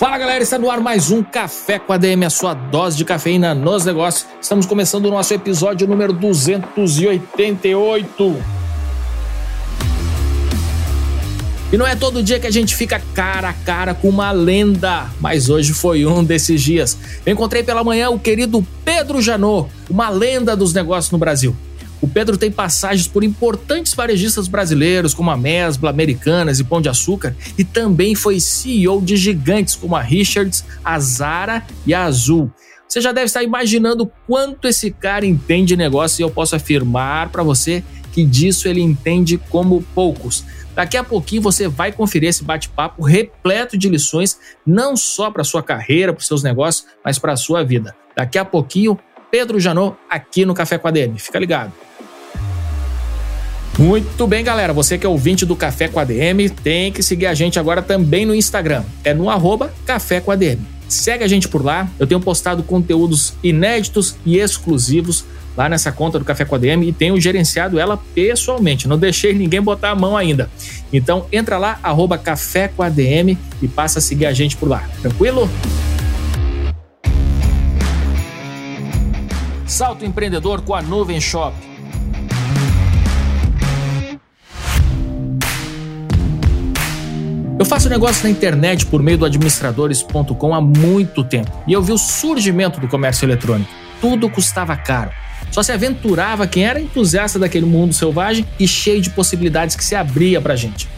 Fala galera, está no ar mais um Café com ADM, a sua dose de cafeína nos negócios. Estamos começando o nosso episódio número 288. E não é todo dia que a gente fica cara a cara com uma lenda, mas hoje foi um desses dias. Eu encontrei pela manhã o querido Pedro Janot, uma lenda dos negócios no Brasil. O Pedro tem passagens por importantes varejistas brasileiros como a Mesbla, Americanas e Pão de Açúcar e também foi CEO de gigantes como a Richards, a Zara e a Azul. Você já deve estar imaginando quanto esse cara entende de negócio e eu posso afirmar para você que disso ele entende como poucos. Daqui a pouquinho você vai conferir esse bate-papo repleto de lições, não só para sua carreira, para os seus negócios, mas para a sua vida. Daqui a pouquinho, Pedro Janot aqui no Café com a DM. Fica ligado. Muito bem, galera. Você que é ouvinte do Café com a DM, tem que seguir a gente agora também no Instagram. É no arroba Café com a DM. Segue a gente por lá. Eu tenho postado conteúdos inéditos e exclusivos lá nessa conta do Café com a DM e tenho gerenciado ela pessoalmente. Não deixei ninguém botar a mão ainda. Então entra lá, arroba Café com a DM e passa a seguir a gente por lá. Tranquilo? Salto empreendedor com a Nuvem Shop. Eu faço negócio na internet por meio do administradores.com há muito tempo e eu vi o surgimento do comércio eletrônico. Tudo custava caro. Só se aventurava quem era entusiasta daquele mundo selvagem e cheio de possibilidades que se abria pra gente.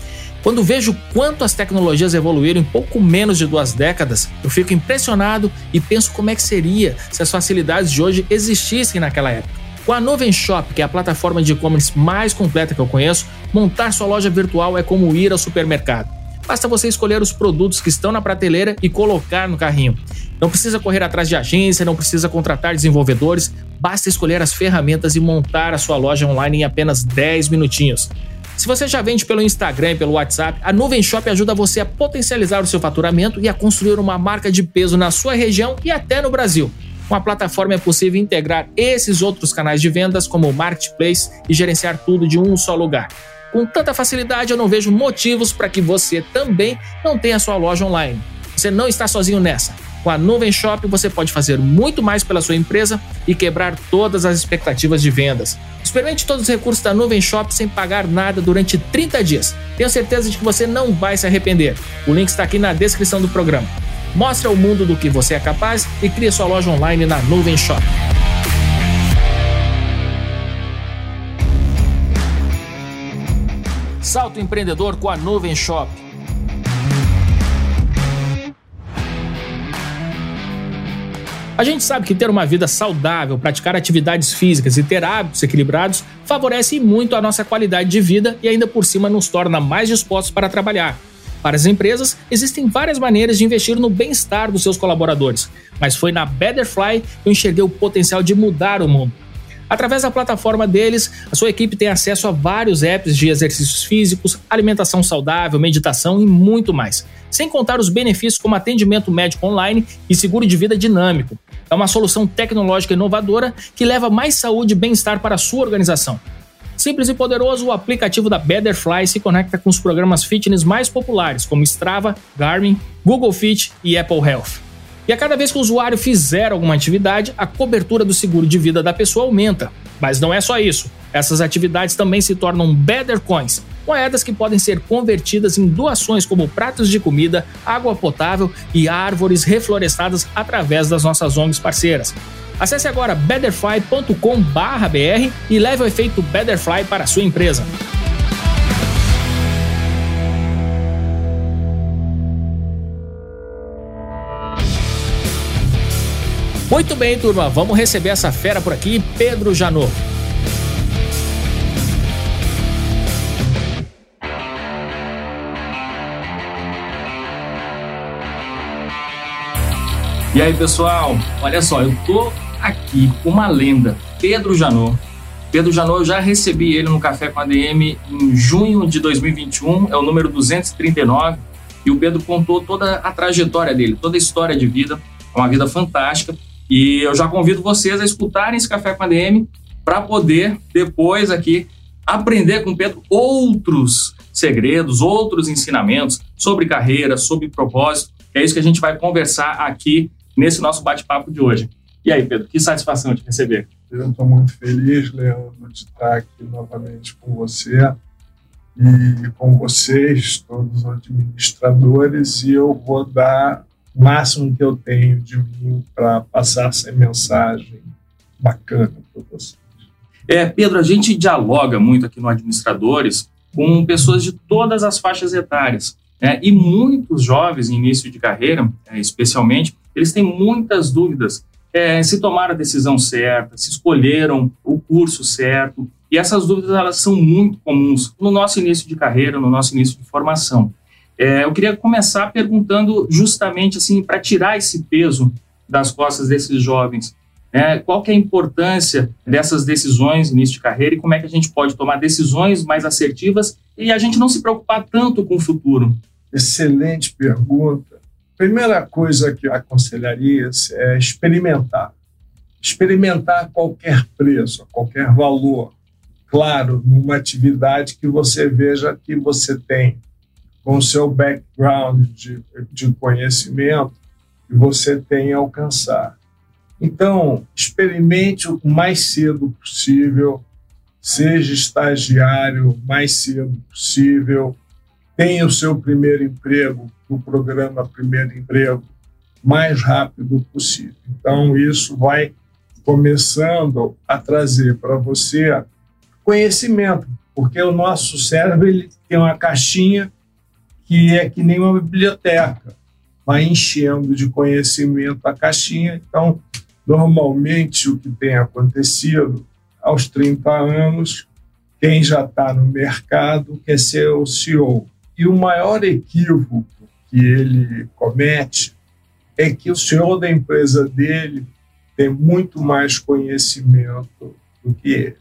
Quando vejo quanto as tecnologias evoluíram em pouco menos de duas décadas, eu fico impressionado e penso como é que seria se as facilidades de hoje existissem naquela época. Com a Noven Shop, que é a plataforma de e-commerce mais completa que eu conheço, montar sua loja virtual é como ir ao supermercado. Basta você escolher os produtos que estão na prateleira e colocar no carrinho. Não precisa correr atrás de agência, não precisa contratar desenvolvedores, basta escolher as ferramentas e montar a sua loja online em apenas 10 minutinhos. Se você já vende pelo Instagram e pelo WhatsApp, a Nuvem Shop ajuda você a potencializar o seu faturamento e a construir uma marca de peso na sua região e até no Brasil. Com a plataforma é possível integrar esses outros canais de vendas, como o Marketplace, e gerenciar tudo de um só lugar. Com tanta facilidade, eu não vejo motivos para que você também não tenha sua loja online. Você não está sozinho nessa. Com a Nuvem Shop, você pode fazer muito mais pela sua empresa e quebrar todas as expectativas de vendas. Experimente todos os recursos da Nuvem Shop sem pagar nada durante 30 dias. Tenho certeza de que você não vai se arrepender. O link está aqui na descrição do programa. Mostre ao mundo do que você é capaz e crie sua loja online na Nuvem Shop. Salto empreendedor com a Nuvem Shop. A gente sabe que ter uma vida saudável, praticar atividades físicas e ter hábitos equilibrados favorece muito a nossa qualidade de vida e ainda por cima nos torna mais dispostos para trabalhar. Para as empresas, existem várias maneiras de investir no bem-estar dos seus colaboradores, mas foi na Betterfly que eu enxerguei o potencial de mudar o mundo. Através da plataforma deles, a sua equipe tem acesso a vários apps de exercícios físicos, alimentação saudável, meditação e muito mais. Sem contar os benefícios como atendimento médico online e seguro de vida dinâmico. É uma solução tecnológica inovadora que leva mais saúde e bem-estar para a sua organização. Simples e poderoso, o aplicativo da Betterfly se conecta com os programas fitness mais populares, como Strava, Garmin, Google Fit e Apple Health. E a cada vez que o usuário fizer alguma atividade, a cobertura do seguro de vida da pessoa aumenta. Mas não é só isso. Essas atividades também se tornam Better Coins, moedas que podem ser convertidas em doações como pratos de comida, água potável e árvores reflorestadas através das nossas ONGs parceiras. Acesse agora betterfly.com/br e leve o efeito Betterfly para a sua empresa. Muito bem, turma, vamos receber essa fera por aqui, Pedro Janot. E aí, pessoal, olha só, eu tô aqui com uma lenda, Pedro Janot. Pedro Janot, eu já recebi ele no Café com a DM em junho de 2021, é o número 239, e o Pedro contou toda a trajetória dele, toda a história de vida, uma vida fantástica. E eu já convido vocês a escutarem esse Café com a DM para poder depois aqui aprender com o Pedro outros segredos, outros ensinamentos sobre carreira, sobre propósito. É isso que a gente vai conversar aqui nesse nosso bate-papo de hoje. E aí, Pedro, que satisfação de receber. Eu estou muito feliz, Leandro, de estar aqui novamente com você e com vocês, todos os administradores, e eu vou dar o máximo que eu tenho de mim para passar essa mensagem bacana para vocês. É, Pedro, a gente dialoga muito aqui no Administradores com pessoas de todas as faixas etárias. Né? E muitos jovens em início de carreira, é, especialmente, eles têm muitas dúvidas é, se tomaram a decisão certa, se escolheram o curso certo. E essas dúvidas elas são muito comuns no nosso início de carreira, no nosso início de formação. É, eu queria começar perguntando justamente assim para tirar esse peso das costas desses jovens. Né? Qual que é a importância dessas decisões no início de carreira e como é que a gente pode tomar decisões mais assertivas e a gente não se preocupar tanto com o futuro? Excelente pergunta. Primeira coisa que eu aconselharia é experimentar. Experimentar qualquer preço, qualquer valor. Claro, numa atividade que você veja que você tem com o seu background de, de conhecimento que você tem a alcançar. Então, experimente o mais cedo possível, seja estagiário mais cedo possível, tenha o seu primeiro emprego no programa Primeiro Emprego mais rápido possível. Então, isso vai começando a trazer para você conhecimento, porque o nosso cérebro ele tem uma caixinha que é que nem uma biblioteca, vai enchendo de conhecimento a caixinha. Então, normalmente, o que tem acontecido aos 30 anos, quem já está no mercado quer ser o CEO. E o maior equívoco que ele comete é que o senhor da empresa dele tem muito mais conhecimento do que ele.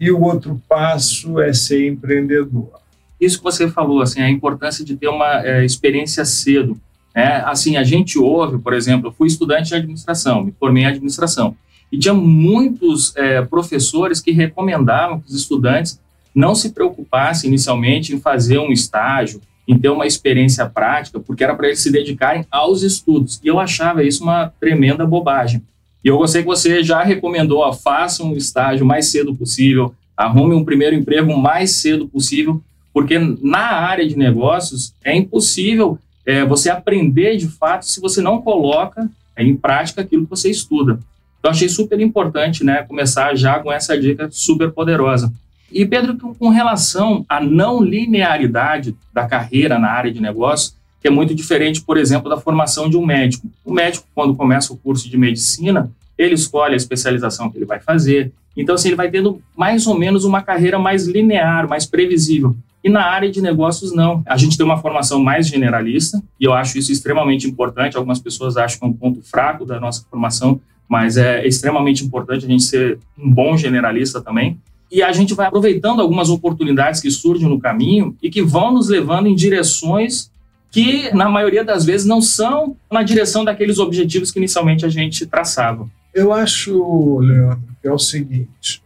E o outro passo é ser empreendedor. Isso que você falou, assim, a importância de ter uma é, experiência cedo. Né? Assim, a gente ouve, por exemplo, eu fui estudante de administração, me formei em administração, e tinha muitos é, professores que recomendavam que os estudantes não se preocupassem inicialmente em fazer um estágio, em ter uma experiência prática, porque era para eles se dedicarem aos estudos. E eu achava isso uma tremenda bobagem. E eu gostei que você já recomendou, ó, faça um estágio mais cedo possível, arrume um primeiro emprego mais cedo possível, porque na área de negócios é impossível é, você aprender de fato se você não coloca é, em prática aquilo que você estuda. Então, achei super importante né, começar já com essa dica super poderosa. E, Pedro, com relação à não linearidade da carreira na área de negócio, que é muito diferente, por exemplo, da formação de um médico. O médico, quando começa o curso de medicina, ele escolhe a especialização que ele vai fazer. Então, assim, ele vai tendo mais ou menos uma carreira mais linear, mais previsível. E na área de negócios, não. A gente tem uma formação mais generalista, e eu acho isso extremamente importante. Algumas pessoas acham que é um ponto fraco da nossa formação, mas é extremamente importante a gente ser um bom generalista também e a gente vai aproveitando algumas oportunidades que surgem no caminho e que vão nos levando em direções que, na maioria das vezes, não são na direção daqueles objetivos que inicialmente a gente traçava. Eu acho, Leandro, que é o seguinte: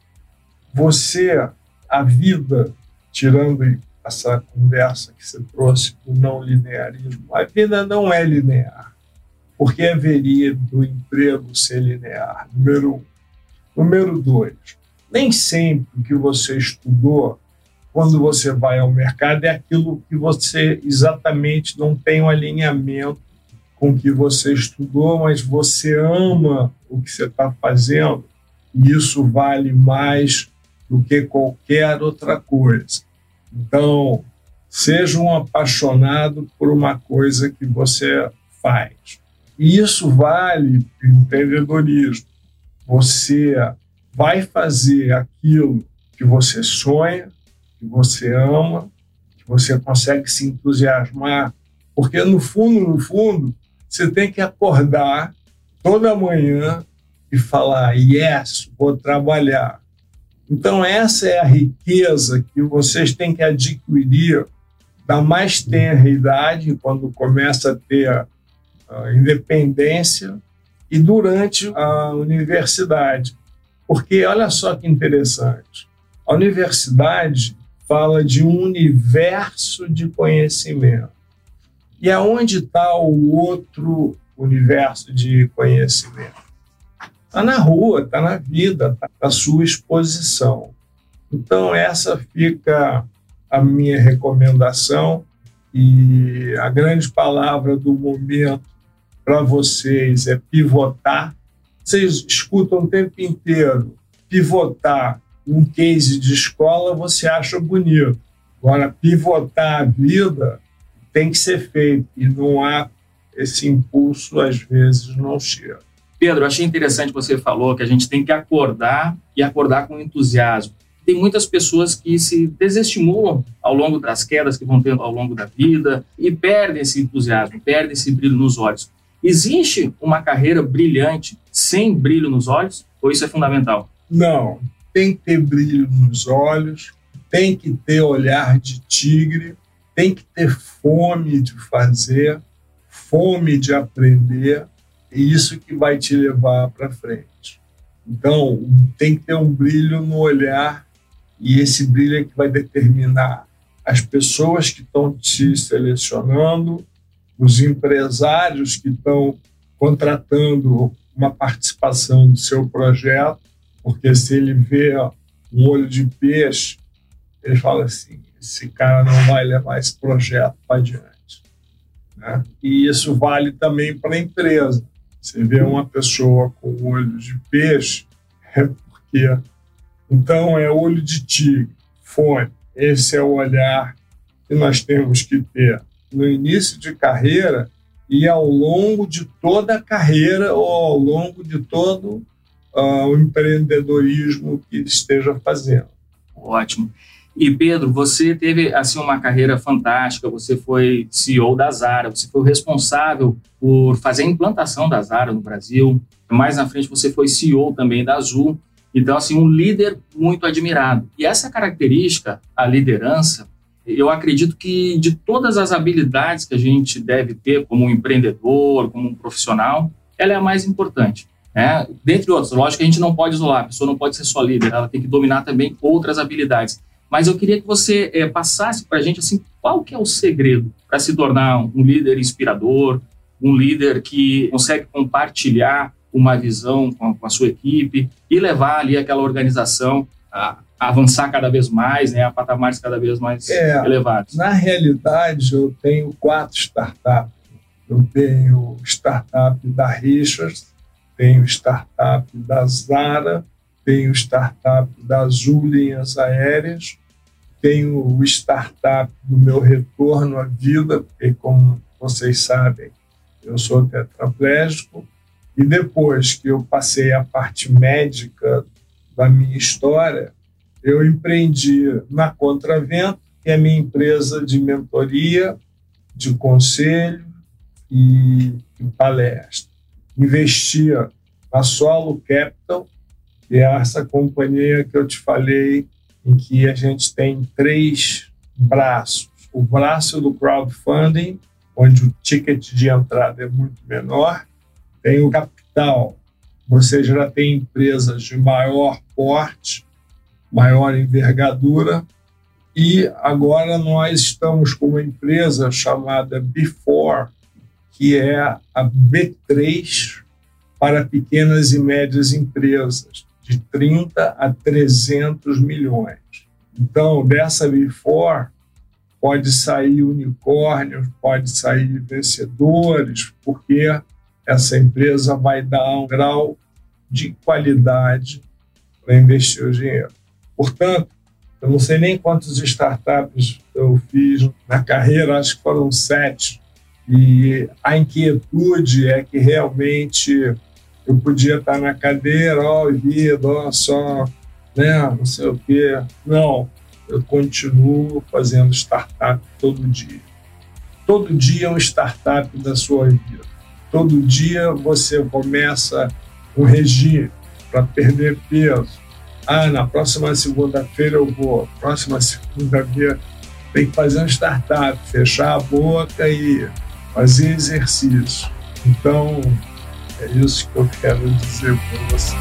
você, a vida, tirando essa conversa que você trouxe do não linearismo, a vida não é linear. Porque haveria do emprego ser linear? Número um. Número dois, nem sempre que você estudou, quando você vai ao mercado, é aquilo que você exatamente não tem um alinhamento com o que você estudou, mas você ama o que você está fazendo, e isso vale mais do que qualquer outra coisa. Então, seja um apaixonado por uma coisa que você faz. E isso vale para o empreendedorismo. Você vai fazer aquilo que você sonha, que você ama, que você consegue se entusiasmar, porque no fundo, no fundo, você tem que acordar toda manhã e falar: yes, vou trabalhar. Então, essa é a riqueza que vocês têm que adquirir da mais tenra idade, quando começa a ter a, independência, e durante a universidade. Porque olha só que interessante. A universidade fala de um universo de conhecimento. E aonde está o outro universo de conhecimento? Está na rua, está na vida, está na sua exposição. Então, essa fica a minha recomendação e a grande palavra do momento para vocês é pivotar. Vocês escutam o tempo inteiro pivotar um case de escola, você acha bonito. Agora, pivotar a vida tem que ser feito e não há esse impulso, às vezes, não chega. Pedro, achei interessante você falou que a gente tem que acordar e acordar com entusiasmo. Tem muitas pessoas que se desestimulam ao longo das quedas que vão tendo ao longo da vida e perdem esse entusiasmo, perdem esse brilho nos olhos. Existe uma carreira brilhante sem brilho nos olhos? Ou isso é fundamental? Não, tem que ter brilho nos olhos, tem que ter olhar de tigre, tem que ter fome de fazer, fome de aprender, e isso que vai te levar para frente. Então, tem que ter um brilho no olhar, e esse brilho é que vai determinar as pessoas que estão te selecionando, os empresários que estão contratando uma participação do seu projeto, porque se ele vê um olho de peixe, ele fala assim: esse cara não vai levar esse projeto para adiante. Né? E isso vale também para a empresa. Você vê uma pessoa com olho de peixe, é porque. Então, é olho de tigre, fone. Esse é o olhar que nós temos que ter no início de carreira e ao longo de toda a carreira ou ao longo de todo uh, o empreendedorismo que esteja fazendo. Ótimo. E Pedro, você teve assim uma carreira fantástica. Você foi CEO da Zara, você foi o responsável por fazer a implantação da Zara no Brasil. Mais na frente você foi CEO também da Azul. Então assim um líder muito admirado. E essa característica, a liderança, eu acredito que de todas as habilidades que a gente deve ter como um empreendedor, como um profissional, ela é a mais importante. Né? Dentre outras, lógico que a gente não pode isolar, a pessoa não pode ser só líder, ela tem que dominar também outras habilidades. Mas eu queria que você é, passasse para a gente assim, qual que é o segredo para se tornar um líder inspirador, um líder que consegue compartilhar uma visão com, com a sua equipe e levar ali aquela organização a, a avançar cada vez mais, né, a patamares cada vez mais é, elevados. Na realidade, eu tenho quatro startups. Eu tenho startup da Richards, tenho startup da Zara, tenho startup das Azul Linhas Aéreas, tenho o startup do meu retorno à vida, porque, como vocês sabem, eu sou tetraplégico, e depois que eu passei a parte médica da minha história, eu empreendi na Contravento, que é a minha empresa de mentoria, de conselho e, e palestra. Investia na Solo Capital, que é essa companhia que eu te falei, em que a gente tem três braços. O braço do crowdfunding, onde o ticket de entrada é muito menor, tem o capital. Você já tem empresas de maior porte, maior envergadura, e agora nós estamos com uma empresa chamada Before, que é a B3 para pequenas e médias empresas, de 30 a 300 milhões. Então, dessa Before, pode sair unicórnios, pode sair vencedores, porque essa empresa vai dar um grau de qualidade para investir o dinheiro. Portanto, eu não sei nem quantos startups eu fiz na carreira, acho que foram sete. E a inquietude é que realmente eu podia estar na cadeira, ó, vida, ó, só, né, não sei o quê. Não, eu continuo fazendo startup todo dia. Todo dia é um startup da sua vida. Todo dia você começa um regime para perder peso. Ah, na próxima segunda-feira eu vou. Próxima segunda-feira tem que fazer um startup, fechar a boca e fazer exercício. Então, é isso que eu quero dizer para você.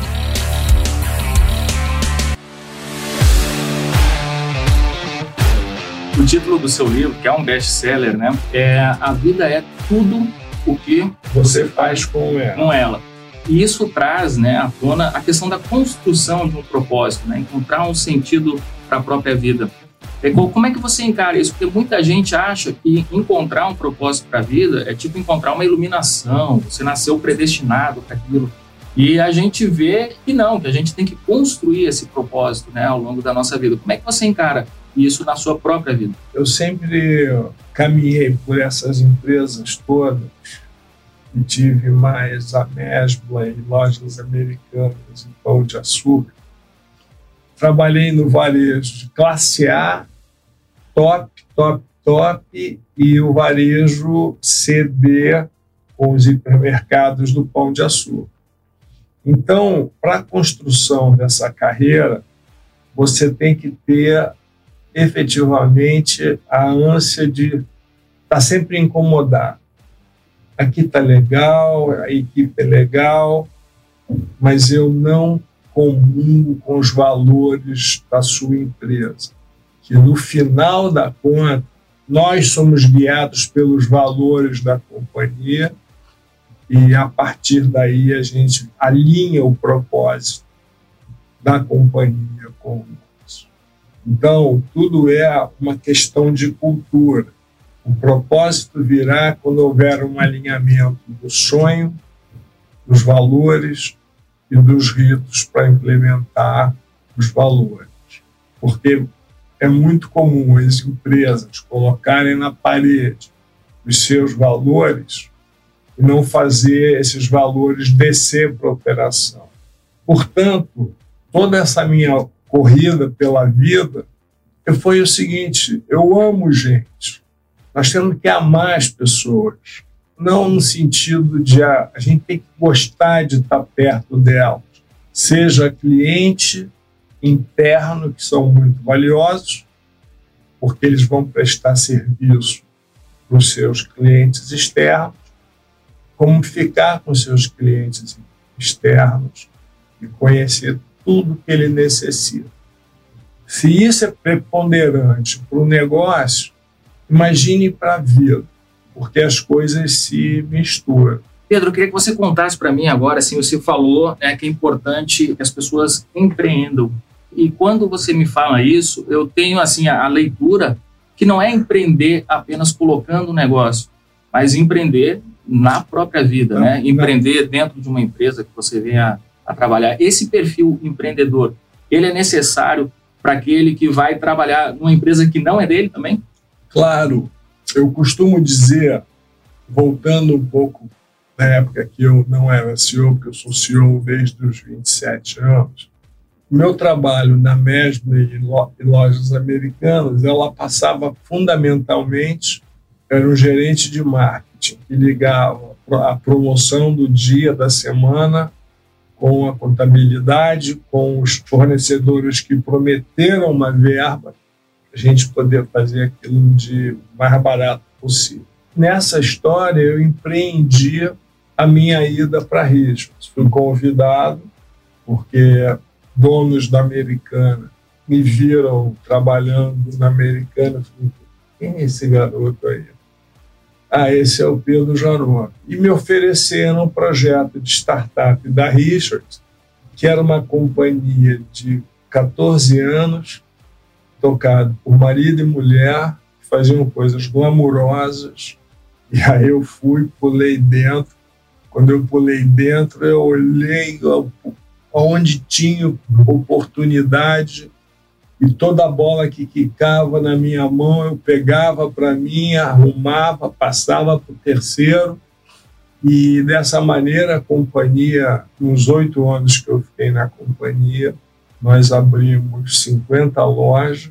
O título do seu livro, que é um best-seller, né? É A Vida é Tudo o que você faz com ela. Com ela. E isso traz né, à tona a questão da construção de um propósito, né? encontrar um sentido para a própria vida. Como é que você encara isso? Porque muita gente acha que encontrar um propósito para a vida é tipo encontrar uma iluminação, você nasceu predestinado para aquilo. E a gente vê que não, que a gente tem que construir esse propósito né, ao longo da nossa vida. Como é que você encara isso na sua própria vida? Eu sempre caminhei por essas empresas todas e tive mais a Mesbla e lojas americanas e pão de açúcar. Trabalhei no varejo de classe A, top, top, top, e o varejo CD com os hipermercados do pão de açúcar. Então, para a construção dessa carreira, você tem que ter efetivamente a ânsia de estar tá sempre incomodado. Aqui está legal, a equipe é legal, mas eu não comungo com os valores da sua empresa. Que no final da conta, nós somos guiados pelos valores da companhia e a partir daí a gente alinha o propósito da companhia com então, tudo é uma questão de cultura. O propósito virá quando houver um alinhamento do sonho, dos valores e dos ritos para implementar os valores. Porque é muito comum as empresas colocarem na parede os seus valores e não fazer esses valores descer para a operação. Portanto, toda essa minha corrida pela vida foi o seguinte: eu amo gente. Nós temos que amar as pessoas, não no sentido de a, a gente tem que gostar de estar perto delas, seja cliente interno, que são muito valiosos, porque eles vão prestar serviço para os seus clientes externos, como ficar com seus clientes externos e conhecer tudo que ele necessita. Se isso é preponderante para o negócio, imagine para a vida, porque as coisas se misturam. Pedro, eu queria que você contasse para mim agora, assim, você falou né, que é importante que as pessoas empreendam. E quando você me fala isso, eu tenho assim a, a leitura que não é empreender apenas colocando o um negócio, mas empreender na própria vida, não, né? Empreender dentro de uma empresa que você venha a trabalhar. Esse perfil empreendedor, ele é necessário para aquele que vai trabalhar numa empresa que não é dele também? Claro. Eu costumo dizer, voltando um pouco na época que eu não era CEO, porque eu sou CEO desde os 27 anos, meu trabalho na Mesma e lojas americanas, ela passava fundamentalmente, era um gerente de marketing que ligava a promoção do dia, da semana, com a contabilidade, com os fornecedores que prometeram uma verba, a gente poder fazer aquilo de mais barato possível. Nessa história, eu empreendi a minha ida para Riscos. Fui convidado, porque donos da Americana me viram trabalhando na Americana. Falei, quem é esse garoto aí? Ah, esse é o Pedro Jaró. E me ofereceram um projeto de startup da Richards, que era uma companhia de 14 anos, tocado por marido e mulher, que faziam coisas glamourosas. E aí eu fui, pulei dentro. Quando eu pulei dentro, eu olhei onde tinha oportunidade e toda bola que quicava na minha mão eu pegava para mim, arrumava, passava para o terceiro. E dessa maneira a companhia, nos oito anos que eu fiquei na companhia, nós abrimos 50 lojas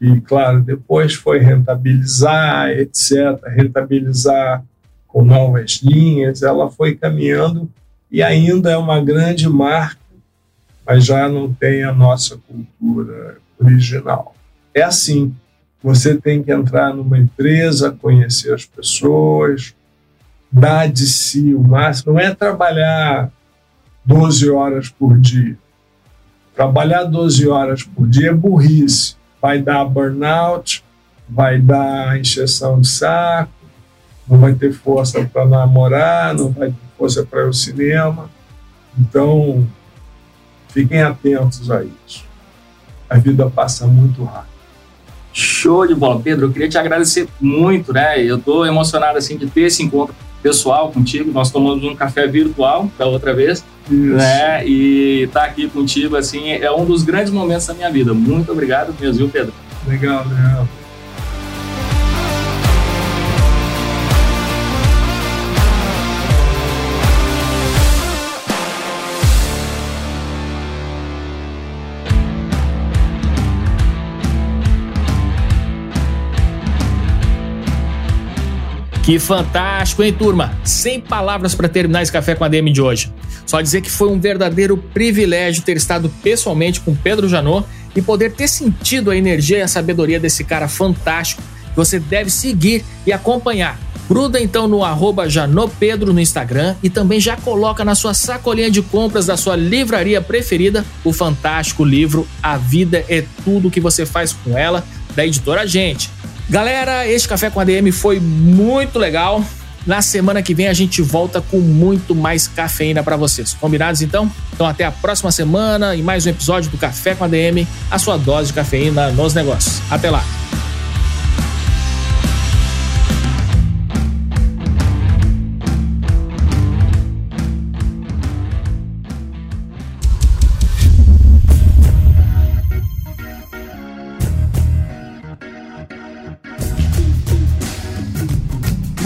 e, claro, depois foi rentabilizar, etc., rentabilizar com novas linhas, ela foi caminhando e ainda é uma grande marca mas já não tem a nossa cultura original. É assim, você tem que entrar numa empresa, conhecer as pessoas, dar de si o máximo, não é trabalhar 12 horas por dia. Trabalhar 12 horas por dia é burrice. Vai dar burnout, vai dar injeção de saco, não vai ter força para namorar, não vai ter força para ir ao cinema. Então, fiquem atentos a isso. A vida passa muito rápido. Show de bola, Pedro. Eu queria te agradecer muito, né? Eu estou emocionado assim de ter esse encontro pessoal contigo. Nós tomamos um café virtual da outra vez, Isso. né? E estar tá aqui contigo assim é um dos grandes momentos da minha vida. Muito obrigado mesmo, viu, Pedro? Legal, legal. Que fantástico, hein, turma? Sem palavras para terminar esse café com a DM de hoje. Só dizer que foi um verdadeiro privilégio ter estado pessoalmente com Pedro Janot e poder ter sentido a energia e a sabedoria desse cara fantástico que você deve seguir e acompanhar. Gruda então no arroba Janopedro no Instagram e também já coloca na sua sacolinha de compras da sua livraria preferida o fantástico livro A Vida é Tudo que você faz com ela, da editora Gente. Galera, este Café com ADM foi muito legal. Na semana que vem a gente volta com muito mais cafeína para vocês. Combinados então? Então até a próxima semana e mais um episódio do Café com ADM, a sua dose de cafeína nos negócios. Até lá.